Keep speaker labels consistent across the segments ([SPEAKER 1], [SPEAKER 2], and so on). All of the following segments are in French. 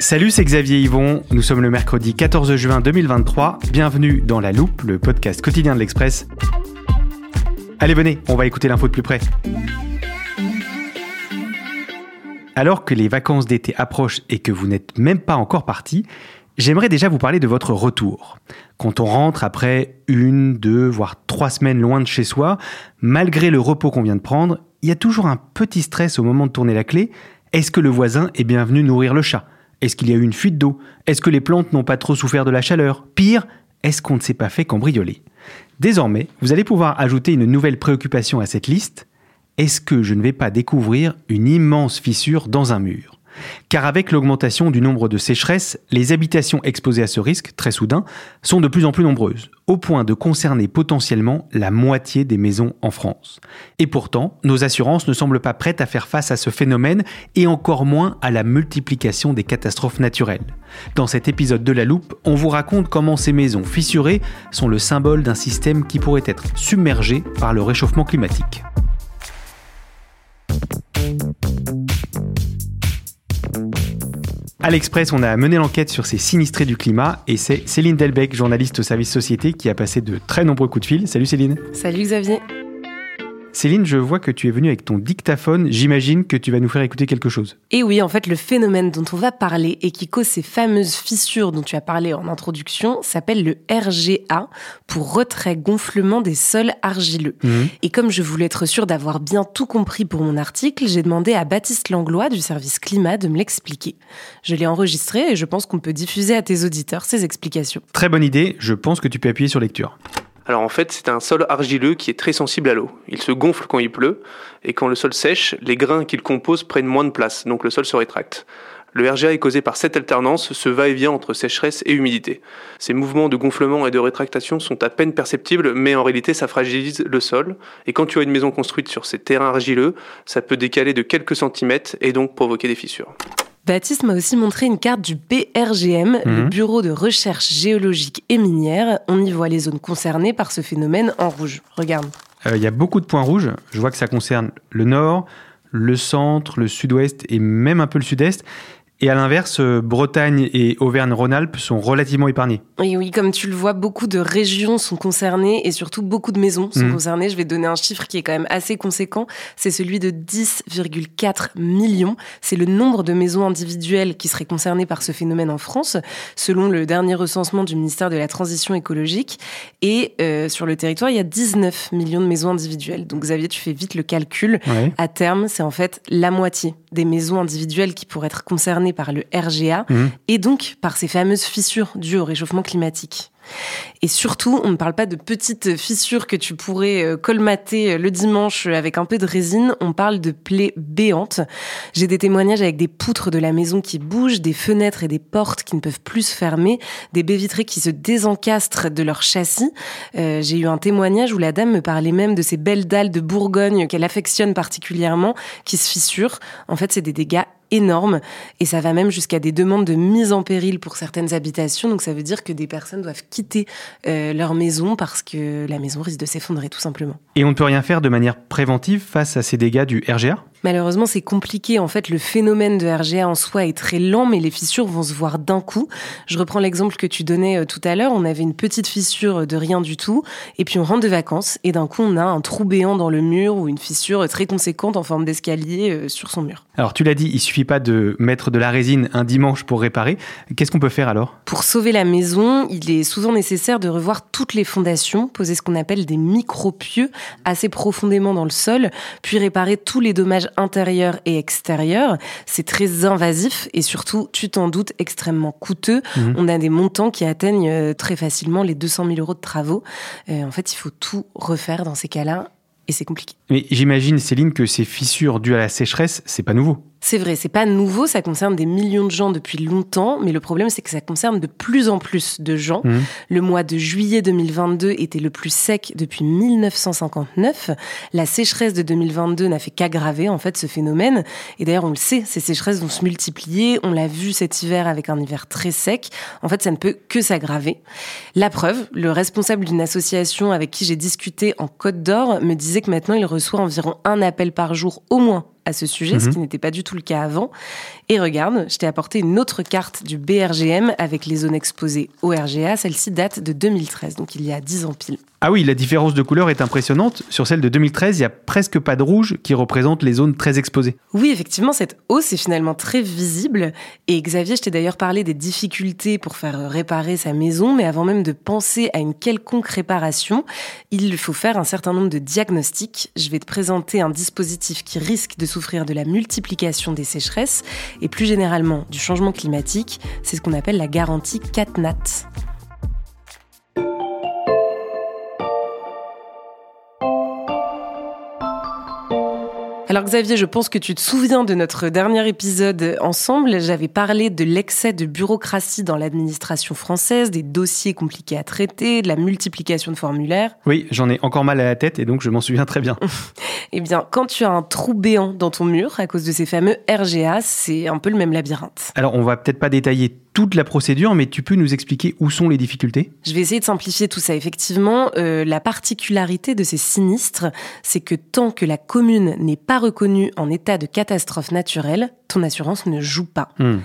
[SPEAKER 1] Salut, c'est Xavier Yvon. Nous sommes le mercredi 14 juin 2023. Bienvenue dans La Loupe, le podcast quotidien de l'Express. Allez, venez, on va écouter l'info de plus près. Alors que les vacances d'été approchent et que vous n'êtes même pas encore parti, j'aimerais déjà vous parler de votre retour. Quand on rentre après une, deux, voire trois semaines loin de chez soi, malgré le repos qu'on vient de prendre, il y a toujours un petit stress au moment de tourner la clé. Est-ce que le voisin est bien venu nourrir le chat? Est-ce qu'il y a eu une fuite d'eau? Est-ce que les plantes n'ont pas trop souffert de la chaleur? Pire, est-ce qu'on ne s'est pas fait cambrioler? Désormais, vous allez pouvoir ajouter une nouvelle préoccupation à cette liste. Est-ce que je ne vais pas découvrir une immense fissure dans un mur? Car avec l'augmentation du nombre de sécheresses, les habitations exposées à ce risque, très soudain, sont de plus en plus nombreuses, au point de concerner potentiellement la moitié des maisons en France. Et pourtant, nos assurances ne semblent pas prêtes à faire face à ce phénomène et encore moins à la multiplication des catastrophes naturelles. Dans cet épisode de La Loupe, on vous raconte comment ces maisons fissurées sont le symbole d'un système qui pourrait être submergé par le réchauffement climatique. À l'Express, on a mené l'enquête sur ces sinistrés du climat et c'est Céline Delbecq, journaliste au service société, qui a passé de très nombreux coups de fil. Salut Céline.
[SPEAKER 2] Salut Xavier.
[SPEAKER 1] Céline, je vois que tu es venue avec ton dictaphone. J'imagine que tu vas nous faire écouter quelque chose.
[SPEAKER 2] Et oui, en fait, le phénomène dont on va parler et qui cause ces fameuses fissures dont tu as parlé en introduction s'appelle le RGA, pour retrait-gonflement des sols argileux.
[SPEAKER 1] Mhm.
[SPEAKER 2] Et comme je voulais être sûre d'avoir bien tout compris pour mon article, j'ai demandé à Baptiste Langlois du service climat de me l'expliquer. Je l'ai enregistré et je pense qu'on peut diffuser à tes auditeurs ces explications.
[SPEAKER 1] Très bonne idée, je pense que tu peux appuyer sur lecture.
[SPEAKER 3] Alors en fait, c'est un sol argileux qui est très sensible à l'eau. Il se gonfle quand il pleut, et quand le sol sèche, les grains qu'il compose prennent moins de place, donc le sol se rétracte. Le RGA est causé par cette alternance, ce va-et-vient entre sécheresse et humidité. Ces mouvements de gonflement et de rétractation sont à peine perceptibles, mais en réalité ça fragilise le sol. Et quand tu as une maison construite sur ces terrains argileux, ça peut décaler de quelques centimètres et donc provoquer des fissures.
[SPEAKER 2] Baptiste m'a aussi montré une carte du BRGM, le
[SPEAKER 1] Mhm.
[SPEAKER 2] Bureau de recherche géologique et minière. On y voit les zones concernées par ce phénomène en rouge. Regarde.
[SPEAKER 1] Euh, Il y a beaucoup de points rouges. Je vois que ça concerne le nord, le centre, le sud-ouest et même un peu le sud-est. Et à l'inverse, euh, Bretagne et Auvergne-Rhône-Alpes sont relativement épargnés.
[SPEAKER 2] Et oui, comme tu le vois, beaucoup de régions sont concernées et surtout beaucoup de maisons sont
[SPEAKER 1] Mhm.
[SPEAKER 2] concernées. Je vais te donner un chiffre qui est quand même assez conséquent. C'est celui de 10,4 millions. C'est le nombre de maisons individuelles qui seraient concernées par ce phénomène en France, selon le dernier recensement du ministère de la Transition écologique. Et euh, sur le territoire, il y a 19 millions de maisons individuelles. Donc Xavier, tu fais vite le calcul.
[SPEAKER 1] Ouais.
[SPEAKER 2] À terme, c'est en fait la moitié des maisons individuelles qui pourraient être concernées par le RGA
[SPEAKER 1] Mhm.
[SPEAKER 2] et donc par ces fameuses fissures dues au réchauffement climatique. Et surtout, on ne parle pas de petites fissures que tu pourrais euh, colmater euh, le dimanche avec un peu de résine, on parle de plaies béantes. J'ai des témoignages avec des poutres de la maison qui bougent, des fenêtres et des portes qui ne peuvent plus se fermer, des baies vitrées qui se désencastrent de leur châssis. Euh, J'ai eu un témoignage où la dame me parlait même de ces belles dalles de Bourgogne qu'elle affectionne particulièrement, qui se fissurent. En fait, c'est des dégâts énormes et ça va même jusqu'à des demandes de mise en péril pour certaines habitations. Donc ça veut dire que des personnes doivent quitter euh, leur maison parce que la maison risque de s'effondrer tout simplement.
[SPEAKER 1] Et on ne peut rien faire de manière préventive face à ces dégâts du RGA
[SPEAKER 2] Malheureusement, c'est compliqué. En fait, le phénomène de RGA en soi est très lent, mais les fissures vont se voir d'un coup. Je reprends l'exemple que tu donnais euh, tout à l'heure. On avait une petite fissure de rien du tout, et puis on rentre de vacances, et d'un coup, on a un trou béant dans le mur ou une fissure très conséquente en forme d'escalier euh, sur son mur.
[SPEAKER 1] Alors tu l'as dit, il suffit pas de mettre de la résine un dimanche pour réparer. Qu'est-ce qu'on peut faire alors?
[SPEAKER 2] Pour sauver la maison, il est souvent nécessaire de revoir toutes les fondations, poser ce qu'on appelle des micropieux assez profondément dans le sol, puis réparer tous les dommages intérieur et extérieur. C'est très invasif et surtout, tu t'en doutes, extrêmement coûteux.
[SPEAKER 1] Mhm.
[SPEAKER 2] On a des montants qui atteignent euh, très facilement les 200 000 euros de travaux. Euh, en fait, il faut tout refaire dans ces cas-là et c'est compliqué.
[SPEAKER 1] Mais j'imagine, Céline, que ces fissures dues à la sécheresse, c'est pas nouveau.
[SPEAKER 2] C'est vrai, c'est pas nouveau, ça concerne des millions de gens depuis longtemps, mais le problème c'est que ça concerne de plus en plus de gens.
[SPEAKER 1] Mhm.
[SPEAKER 2] Le mois de juillet 2022 était le plus sec depuis 1959. La sécheresse de 2022 n'a fait qu'aggraver en fait ce phénomène. Et d'ailleurs, on le sait, ces sécheresses vont se multiplier. On l'a vu cet hiver avec un hiver très sec. En fait, ça ne peut que s'aggraver. La preuve, le responsable d'une association avec qui j'ai discuté en Côte d'Or me disait que maintenant il reçoit environ un appel par jour au moins à ce sujet, ce
[SPEAKER 1] Mhm.
[SPEAKER 2] qui n'était pas du tout le cas avant. Et regarde, je t'ai apporté une autre carte du BRGM avec les zones exposées au RGA. Celle-ci date de 2013, donc il y a 10 ans pile.
[SPEAKER 1] Ah oui, la différence de couleur est impressionnante. Sur celle de 2013, il y a presque pas de rouge qui représente les zones très exposées.
[SPEAKER 2] Oui, effectivement, cette hausse est finalement très visible. Et Xavier, je t'ai d'ailleurs parlé des difficultés pour faire réparer sa maison, mais avant même de penser à une quelconque réparation, il faut faire un certain nombre de diagnostics. Je vais te présenter un dispositif qui risque de souffrir de la multiplication des sécheresses et plus généralement du changement climatique. C'est ce qu'on appelle la garantie CatNat. Alors Xavier, je pense que tu te souviens de notre dernier épisode ensemble. J'avais parlé de l'excès de bureaucratie dans l'administration française, des dossiers compliqués à traiter, de la multiplication de formulaires.
[SPEAKER 1] Oui, j'en ai encore mal à la tête et donc je m'en souviens très bien.
[SPEAKER 2] Eh bien, quand tu as un trou béant dans ton mur à cause de ces fameux RGA, c'est un peu le même labyrinthe.
[SPEAKER 1] Alors, on va peut-être pas détailler toute la procédure, mais tu peux nous expliquer où sont les difficultés?
[SPEAKER 2] Je vais essayer de simplifier tout ça. Effectivement, euh, la particularité de ces sinistres, c'est que tant que la commune n'est pas reconnue en état de catastrophe naturelle, ton assurance ne joue pas.
[SPEAKER 1] Hmm.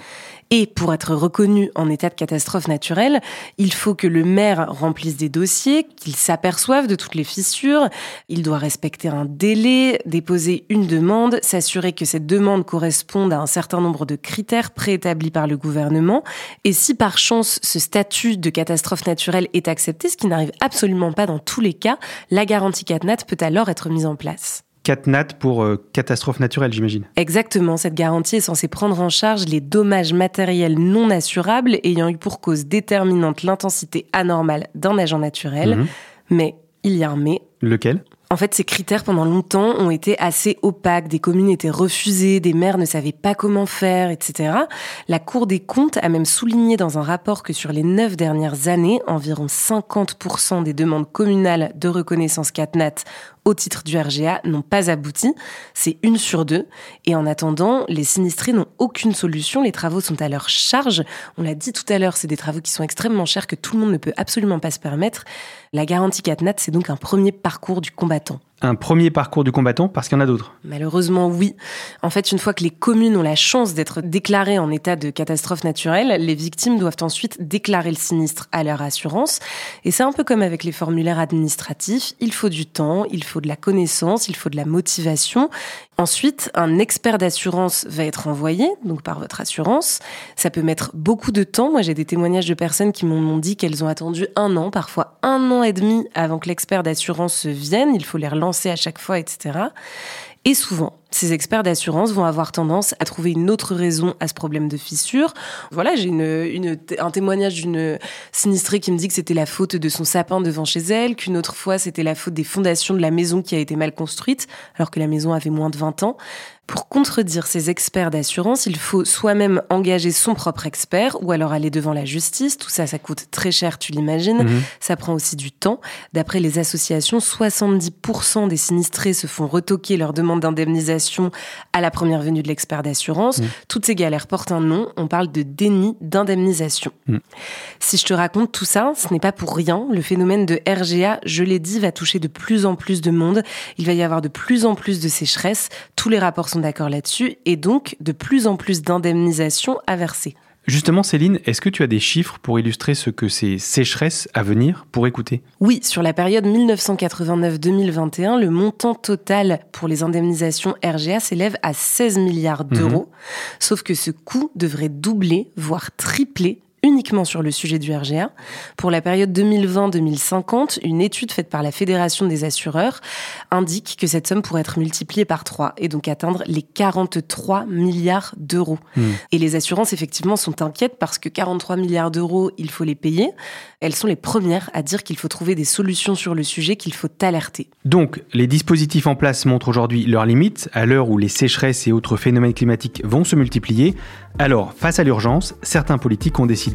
[SPEAKER 2] Et pour être reconnu en état de catastrophe naturelle, il faut que le maire remplisse des dossiers, qu'il s'aperçoive de toutes les fissures, il doit respecter un délai, déposer une demande, s'assurer que cette demande corresponde à un certain nombre de critères préétablis par le gouvernement. Et si par chance ce statut de catastrophe naturelle est accepté, ce qui n'arrive absolument pas dans tous les cas, la garantie CatNat peut alors être mise en place.
[SPEAKER 1] CatNat pour euh, catastrophe naturelle, j'imagine.
[SPEAKER 2] Exactement, cette garantie est censée prendre en charge les dommages matériels non assurables ayant eu pour cause déterminante l'intensité anormale d'un agent naturel.
[SPEAKER 1] Mhm.
[SPEAKER 2] Mais il y a un mais.
[SPEAKER 1] Lequel?
[SPEAKER 2] En fait, ces critères, pendant longtemps, ont été assez opaques. Des communes étaient refusées, des maires ne savaient pas comment faire, etc. La Cour des comptes a même souligné dans un rapport que sur les neuf dernières années, environ 50% des demandes communales de reconnaissance CatNat au titre du RGA n'ont pas abouti. C'est une sur deux. Et en attendant, les sinistrés n'ont aucune solution. Les travaux sont à leur charge. On l'a dit tout à l'heure, c'est des travaux qui sont extrêmement chers que tout le monde ne peut absolument pas se permettre. La garantie CatNat, c'est donc un premier parcours du combattant.
[SPEAKER 1] Un premier parcours du combattant parce qu'il y en a d'autres.
[SPEAKER 2] Malheureusement, oui. En fait, une fois que les communes ont la chance d'être déclarées en état de catastrophe naturelle, les victimes doivent ensuite déclarer le sinistre à leur assurance. Et c'est un peu comme avec les formulaires administratifs. Il faut du temps, il faut de la connaissance, il faut de la motivation. Ensuite, un expert d'assurance va être envoyé, donc par votre assurance. Ça peut mettre beaucoup de temps. Moi, j'ai des témoignages de personnes qui m'ont dit qu'elles ont attendu un an, parfois un an et demi avant que l'expert d'assurance vienne. Il faut les relancer à chaque fois, etc. Et souvent, ces experts d'assurance vont avoir tendance à trouver une autre raison à ce problème de fissure. Voilà, j'ai un témoignage d'une sinistrée qui me dit que c'était la faute de son sapin devant chez elle, qu'une autre fois c'était la faute des fondations de la maison qui a été mal construite, alors que la maison avait moins de 20 ans. Pour contredire ces experts d'assurance, il faut soi-même engager son propre expert ou alors aller devant la justice. Tout ça, ça coûte très cher, tu l'imagines.
[SPEAKER 1] Mhm.
[SPEAKER 2] Ça prend aussi du temps. D'après les associations, 70% des sinistrés se font retoquer leur demande d'indemnisation à la première venue de l'expert d'assurance. Toutes ces galères portent un nom. On parle de déni d'indemnisation.
[SPEAKER 1] Mm.
[SPEAKER 2] Si je te raconte tout ça, ce n'est pas pour rien. Le phénomène de RGA, je l'ai dit, va toucher de plus en plus de monde. Il va y avoir de plus en plus de sécheresse. Tous les rapports sont d'accord là-dessus. Et donc, de plus en plus d'indemnisation à verser.
[SPEAKER 1] Justement, Céline, est-ce que tu as des chiffres pour illustrer ce que ces sécheresses à venir pourraient coûter?
[SPEAKER 2] Oui, sur la période 1989-2021, le montant total pour les indemnisations RGA s'élève à 16 milliards d'euros. Sauf que ce coût devrait doubler, voire tripler uniquement sur le sujet du RGA. Pour la période 2020-2050, une étude faite par la Fédération des assureurs indique que cette somme pourrait être multipliée par 3 et donc atteindre les 43 milliards d'euros. Hmm. Et les assurances, effectivement, sont inquiètes parce que 43 milliards d'euros, il faut les payer. Elles sont les premières à dire qu'il faut trouver des solutions sur le sujet, qu'il faut alerter.
[SPEAKER 1] Donc, les dispositifs en place montrent aujourd'hui leurs limites à l'heure où les sécheresses et autres phénomènes climatiques vont se multiplier. Alors, face à l'urgence, certains politiques ont décidé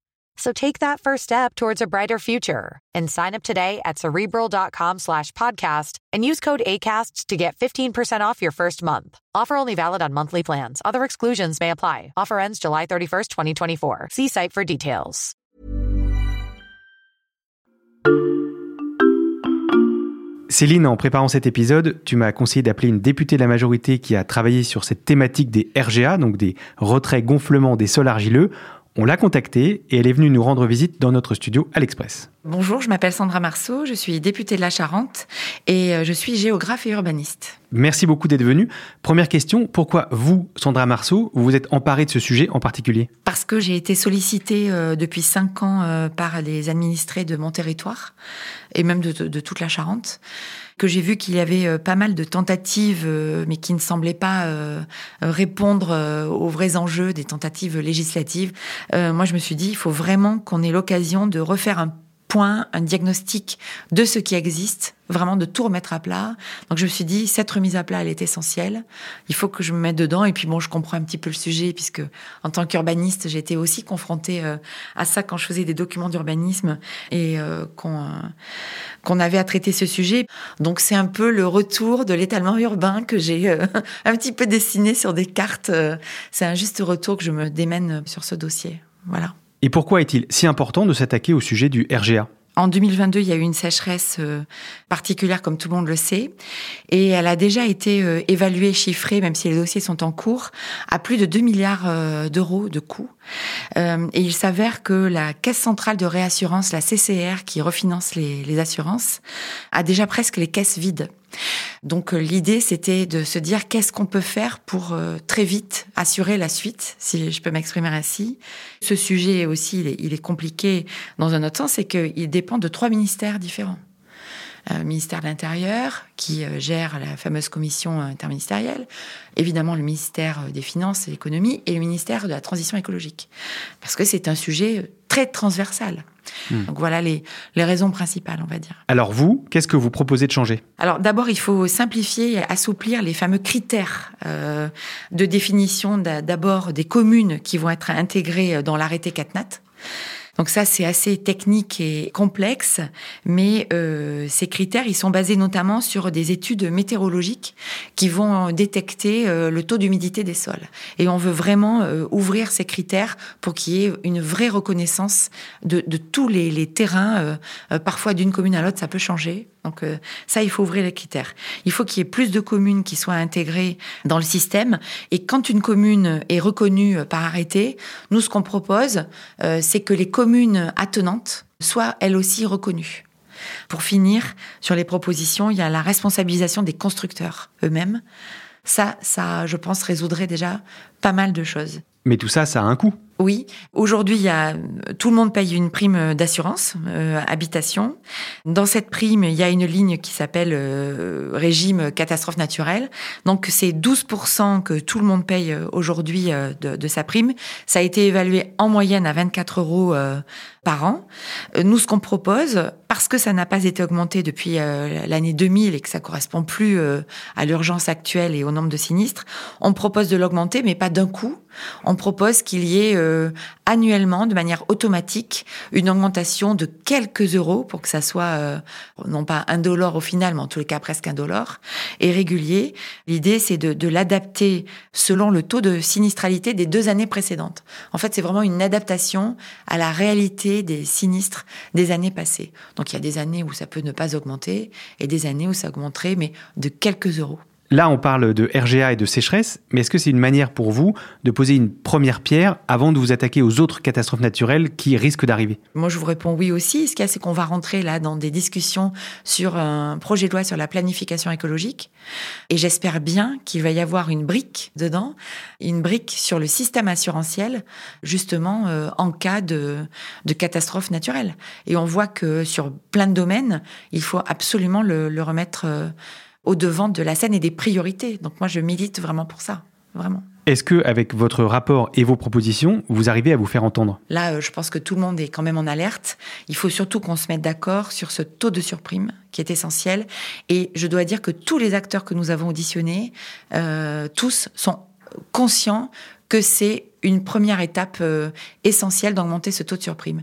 [SPEAKER 4] So take that first step towards a brighter future and sign up today at cerebral.com slash podcast and use code ACasts to get 15% off your first month. Offer only valid on monthly plans. Other exclusions may apply. Offer ends July 31st, 2024. See site for details.
[SPEAKER 1] Céline, en préparant cet épisode, tu m'as conseillé d'appeler une députée de la majorité qui a travaillé sur cette thématique des RGA, donc des retraits gonflements des sols argileux. On l'a contactée et elle est venue nous rendre visite dans notre studio à l'Express.
[SPEAKER 5] Bonjour, je m'appelle Sandra Marceau, je suis députée de la Charente et euh, je suis géographe et urbaniste.
[SPEAKER 1] Merci beaucoup d'être venue. Première question, pourquoi vous, Sandra Marceau, vous vous êtes emparée de ce sujet en particulier?
[SPEAKER 5] Parce que j'ai été sollicitée euh, depuis cinq ans euh, par les administrés de mon territoire et même de, toute la Charente que j'ai vu qu'il y avait euh, pas mal de tentatives, mais qui ne semblaient pas répondre aux vrais enjeux des tentatives législatives. moi, je me suis dit, il faut vraiment qu'on ait l'occasion de refaire un point, un diagnostic de ce qui existe, vraiment de tout remettre à plat. Donc je me suis dit, cette remise à plat, elle est essentielle. Il faut que je me mette dedans. Et puis bon, je comprends un petit peu le sujet, puisque en tant qu'urbaniste, j'étais aussi confrontée euh, à ça quand je faisais des documents d'urbanisme et euh, qu'on euh, qu'on avait à traiter ce sujet. Donc c'est un peu le retour de l'étalement urbain que j'ai un petit peu dessiné sur des cartes. C'est un juste retour que je me démène sur ce dossier. Voilà.
[SPEAKER 1] Et pourquoi est-il si important de s'attaquer au sujet du RGA
[SPEAKER 5] en 2022, il y a eu une sécheresse euh, particulière, comme tout le monde le sait, et elle a déjà été euh, évaluée, chiffrée, même si les dossiers sont en cours, à plus de 2 milliards euh, d'euros de coûts. Et il s'avère que la Caisse centrale de réassurance, la CCR, qui refinance les, les assurances, a déjà presque les caisses vides. Donc euh, l'idée, c'était de se dire qu'est-ce qu'on peut faire pour euh, très vite assurer la suite, si je peux m'exprimer ainsi. Ce sujet aussi, il est, compliqué dans un autre sens, c'est qu'il dépend de trois ministères différents. Euh, ministère de l'Intérieur, qui gère la fameuse commission interministérielle, évidemment le ministère des Finances et de l'Économie, et le ministère de la Transition écologique. Parce que c'est un sujet très transversal. Hmm. Donc voilà les, les raisons principales, on va dire.
[SPEAKER 1] Alors vous, qu'est-ce que vous proposez de changer?
[SPEAKER 5] Alors d'abord, il faut simplifier et assouplir les fameux critères euh, de définition d'abord des communes qui vont être intégrées dans l'arrêté CatNat. Donc ça, c'est assez technique et complexe, mais euh, ces critères, ils sont basés notamment sur des études météorologiques qui vont détecter euh, le taux d'humidité des sols. Et on veut vraiment euh, ouvrir ces critères pour qu'il y ait une vraie reconnaissance de, tous les, terrains. Parfois, d'une commune à l'autre, ça peut changer. Donc ça, il faut ouvrir les critères. Il faut qu'il y ait plus de communes qui soient intégrées dans le système. Et quand une commune est reconnue par arrêté, nous, ce qu'on propose, c'est que les communes commune attenante soit elle aussi reconnue. Pour finir, sur les propositions, il y a la responsabilisation des constructeurs eux-mêmes. Ça, ça, je pense, résoudrait déjà pas mal de choses.
[SPEAKER 1] Mais tout ça, ça a un coût.
[SPEAKER 5] Oui, aujourd'hui, il y a, tout le monde paye une prime d'assurance euh, habitation. Dans cette prime, il y a une ligne qui s'appelle euh, régime catastrophe naturelle. Donc, c'est 12% que tout le monde paye euh, aujourd'hui de, de, sa prime. Ça a été évalué en moyenne à 24 euros par an. Euh, nous, ce qu'on propose, parce que ça n'a pas été augmenté depuis euh, l'année 2000 et que ça correspond plus euh, à l'urgence actuelle et au nombre de sinistres, on propose de l'augmenter, mais pas d'un coup. On propose qu'il y ait annuellement, de manière automatique, une augmentation de quelques euros pour que ça soit non pas un dollar au final, mais en tous les cas presque un dollar, et régulier. L'idée, c'est de, de l'adapter selon le taux de sinistralité des deux années précédentes. En fait, c'est vraiment une adaptation à la réalité des sinistres des années passées. Donc il y a des années où ça peut ne pas augmenter et des années où ça augmenterait, mais de quelques euros.
[SPEAKER 1] Là, on parle de RGA et de sécheresse, mais est-ce que c'est une manière pour vous de poser une première pierre avant de vous attaquer aux autres catastrophes naturelles qui risquent d'arriver?
[SPEAKER 5] Moi, je vous réponds oui aussi. Ce qu'il y a, c'est qu'on va rentrer là dans des discussions sur un projet de loi sur la planification écologique. Et j'espère bien qu'il va y avoir une brique dedans, une brique sur le système assurantiel, justement euh, en cas de, de catastrophe naturelle. Et on voit que sur plein de domaines, il faut absolument le, le remettre. Euh, au devant de la scène et des priorités. Donc moi, je milite vraiment pour ça, vraiment.
[SPEAKER 1] Est-ce que, avec votre rapport et vos propositions, vous arrivez à vous faire entendre?
[SPEAKER 5] Là, euh, je pense que tout le monde est quand même en alerte. Il faut surtout qu'on se mette d'accord sur ce taux de surprime qui est essentiel. Et je dois dire que tous les acteurs que nous avons auditionnés, euh, tous sont conscients que c'est une première étape euh, essentielle d'augmenter ce taux de surprime.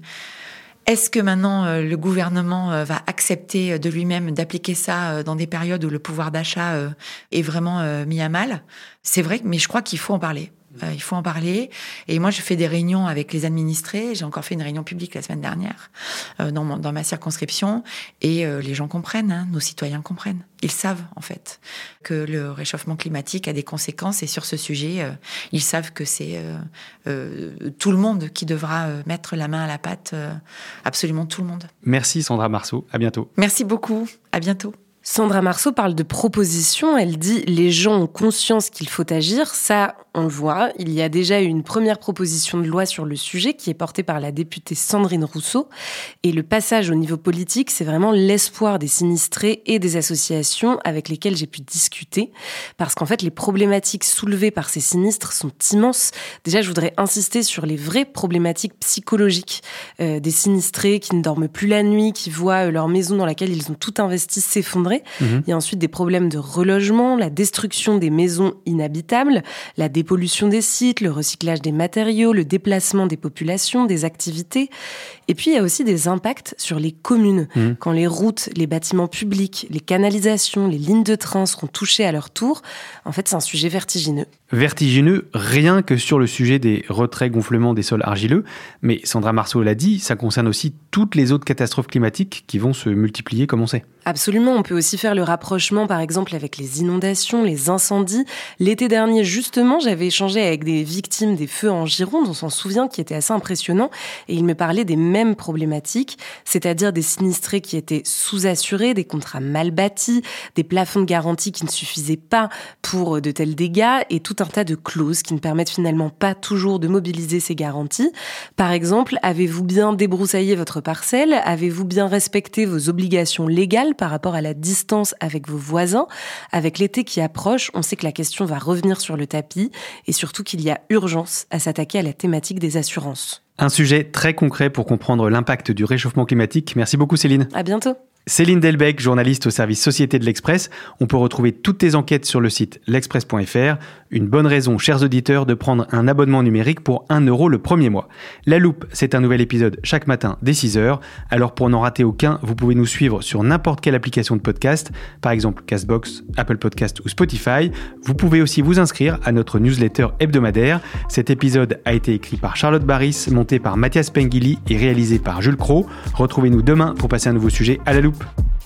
[SPEAKER 5] Est-ce que maintenant euh, le gouvernement euh, va accepter euh, de lui-même d'appliquer ça dans des périodes où le pouvoir d'achat est vraiment mis à mal? C'est vrai, mais je crois qu'il faut en parler. Euh, il faut en parler. Et moi, je fais des réunions avec les administrés. J'ai encore fait une réunion publique la semaine dernière euh, dans, dans, ma circonscription. Et euh, les gens comprennent, hein, nos citoyens comprennent. Ils savent, en fait, que le réchauffement climatique a des conséquences. Et sur ce sujet, ils savent que c'est tout le monde qui devra mettre la main à la pâte. absolument tout le monde.
[SPEAKER 1] Merci Sandra Marceau. À bientôt.
[SPEAKER 5] Merci beaucoup. À bientôt.
[SPEAKER 2] Sandra Marceau parle de propositions. Elle dit les gens ont conscience qu'il faut agir. Ça, on le voit. Il y a déjà eu une première proposition de loi sur le sujet qui est portée par la députée Sandrine Rousseau. Et le passage au niveau politique, c'est vraiment l'espoir des sinistrés et des associations avec lesquelles j'ai pu discuter. Parce qu'en fait, les problématiques soulevées par ces sinistres sont immenses. Déjà, je voudrais insister sur les vraies problématiques psychologiques euh, des sinistrés qui ne dorment plus la nuit, qui voient euh, leur maison dans laquelle ils ont tout investi s'effondrer. Mhm. Il y a ensuite des problèmes de relogement, la destruction des maisons inhabitables, la dépollution des sites, le recyclage des matériaux, le déplacement des populations, des activités. Et puis il y a aussi des impacts sur les communes. Mhm. Quand les routes, les bâtiments publics, les canalisations, les lignes de train seront touchés à leur tour, en fait c'est un sujet vertigineux.
[SPEAKER 1] Vertigineux, rien que sur le sujet des retraits gonflements des sols argileux, mais Sandra Marceau l'a dit, ça concerne aussi toutes les autres catastrophes climatiques qui vont se multiplier comme on sait.
[SPEAKER 2] Absolument, on peut aussi faire le rapprochement par exemple avec les inondations, les incendies. L'été dernier justement, j'avais échangé avec des victimes des feux en Gironde, on s'en souvient, qui étaient assez impressionnants, et ils me parlaient des mêmes problématiques, c'est-à-dire des sinistrés qui étaient sous-assurés, des contrats mal bâtis, des plafonds de garantie qui ne suffisaient pas pour de tels dégâts, et tout un tas de clauses qui ne permettent finalement pas toujours de mobiliser ces garanties. Par exemple, avez-vous bien débroussaillé votre parcelle? Avez-vous bien respecté vos obligations légales par rapport à la distance avec vos voisins Avec l'été qui approche, on sait que la question va revenir sur le tapis et surtout qu'il y a urgence à s'attaquer à la thématique des assurances.
[SPEAKER 1] Un sujet très concret pour comprendre l'impact du réchauffement climatique. Merci beaucoup Céline.
[SPEAKER 2] À bientôt.
[SPEAKER 1] Céline Delbecq, journaliste au service Société de l'Express. On peut retrouver toutes tes enquêtes sur le site l'express.fr. Une bonne raison, chers auditeurs, de prendre un abonnement numérique pour 1 euro le premier mois. La Loupe, c'est un nouvel épisode chaque matin dès 6h. Alors pour n'en rater aucun, vous pouvez nous suivre sur n'importe quelle application de podcast, par exemple Castbox, Apple Podcast ou Spotify. Vous pouvez aussi vous inscrire à notre newsletter hebdomadaire. Cet épisode a été écrit par Charlotte Barris, monté par Mathias Pengili et réalisé par Jules Cro. Retrouvez-nous demain pour passer un nouveau sujet à la loupe. group.